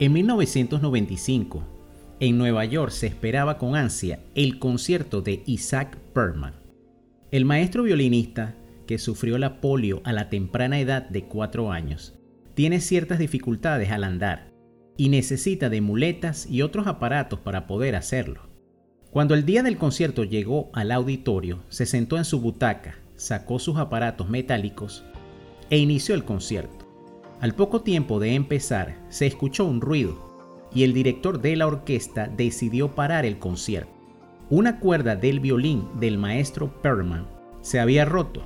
En 1995, en Nueva York se esperaba con ansia el concierto de Isaac Perlman. El maestro violinista, que sufrió la polio a la temprana edad de 4 años, tiene ciertas dificultades al andar y necesita de muletas y otros aparatos para poder hacerlo. Cuando el día del concierto llegó al auditorio, se sentó en su butaca, sacó sus aparatos metálicos e inició el concierto. Al poco tiempo de empezar, se escuchó un ruido y el director de la orquesta decidió parar el concierto. Una cuerda del violín del maestro Perlman se había roto.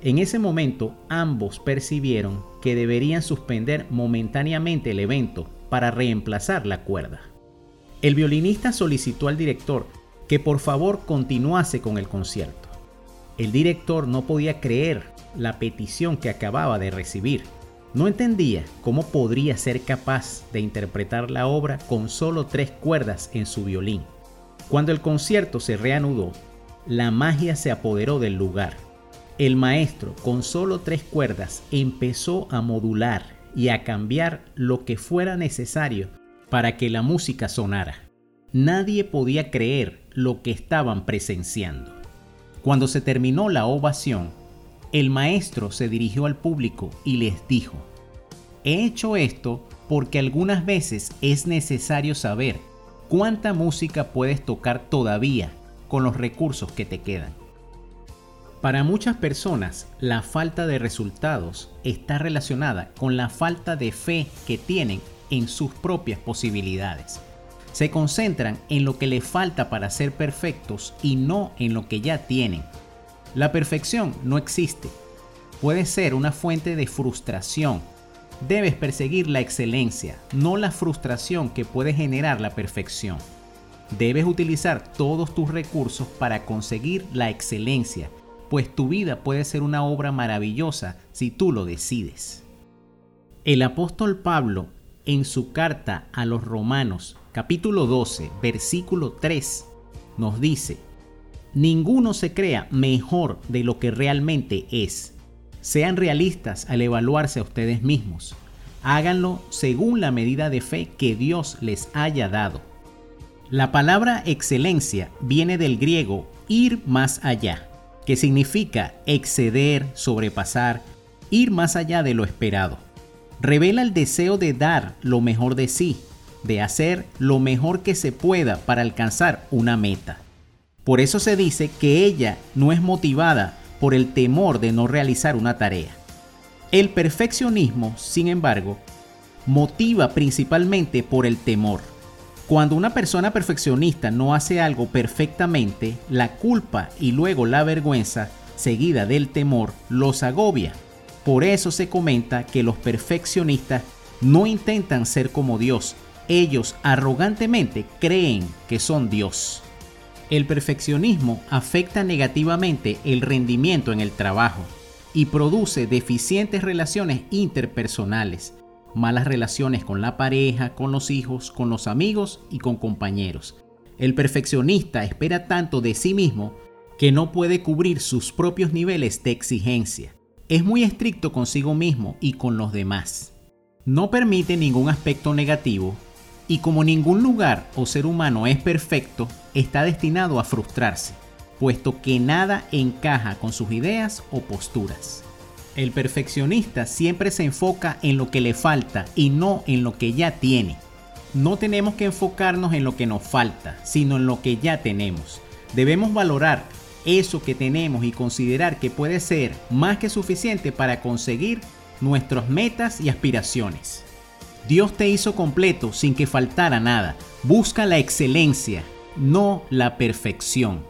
En ese momento ambos percibieron que deberían suspender momentáneamente el evento para reemplazar la cuerda. El violinista solicitó al director que por favor continuase con el concierto. El director no podía creer la petición que acababa de recibir no entendía cómo podría ser capaz de interpretar la obra con solo tres cuerdas en su violín. Cuando el concierto se reanudó, la magia se apoderó del lugar. El maestro, con solo tres cuerdas, empezó a modular y a cambiar lo que fuera necesario para que la música sonara. Nadie podía creer lo que estaban presenciando. Cuando se terminó la ovación, el maestro se dirigió al público y les dijo, he hecho esto porque algunas veces es necesario saber cuánta música puedes tocar todavía con los recursos que te quedan. Para muchas personas, la falta de resultados está relacionada con la falta de fe que tienen en sus propias posibilidades. Se concentran en lo que les falta para ser perfectos y no en lo que ya tienen. La perfección no existe. Puede ser una fuente de frustración. Debes perseguir la excelencia, no la frustración que puede generar la perfección. Debes utilizar todos tus recursos para conseguir la excelencia, pues tu vida puede ser una obra maravillosa si tú lo decides. El apóstol Pablo, en su carta a los Romanos, capítulo 12, versículo 3, nos dice, Ninguno se crea mejor de lo que realmente es. Sean realistas al evaluarse a ustedes mismos. Háganlo según la medida de fe que Dios les haya dado. La palabra excelencia viene del griego ir más allá, que significa exceder, sobrepasar, ir más allá de lo esperado. Revela el deseo de dar lo mejor de sí, de hacer lo mejor que se pueda para alcanzar una meta. Por eso se dice que ella no es motivada por el temor de no realizar una tarea. El perfeccionismo, sin embargo, motiva principalmente por el temor. Cuando una persona perfeccionista no hace algo perfectamente, la culpa y luego la vergüenza, seguida del temor, los agobia. Por eso se comenta que los perfeccionistas no intentan ser como Dios, ellos arrogantemente creen que son Dios. El perfeccionismo afecta negativamente el rendimiento en el trabajo y produce deficientes relaciones interpersonales, malas relaciones con la pareja, con los hijos, con los amigos y con compañeros. El perfeccionista espera tanto de sí mismo que no puede cubrir sus propios niveles de exigencia. Es muy estricto consigo mismo y con los demás. No permite ningún aspecto negativo y como ningún lugar o ser humano es perfecto, está destinado a frustrarse, puesto que nada encaja con sus ideas o posturas. El perfeccionista siempre se enfoca en lo que le falta y no en lo que ya tiene. No tenemos que enfocarnos en lo que nos falta, sino en lo que ya tenemos. Debemos valorar eso que tenemos y considerar que puede ser más que suficiente para conseguir nuestras metas y aspiraciones. Dios te hizo completo sin que faltara nada. Busca la excelencia, no la perfección.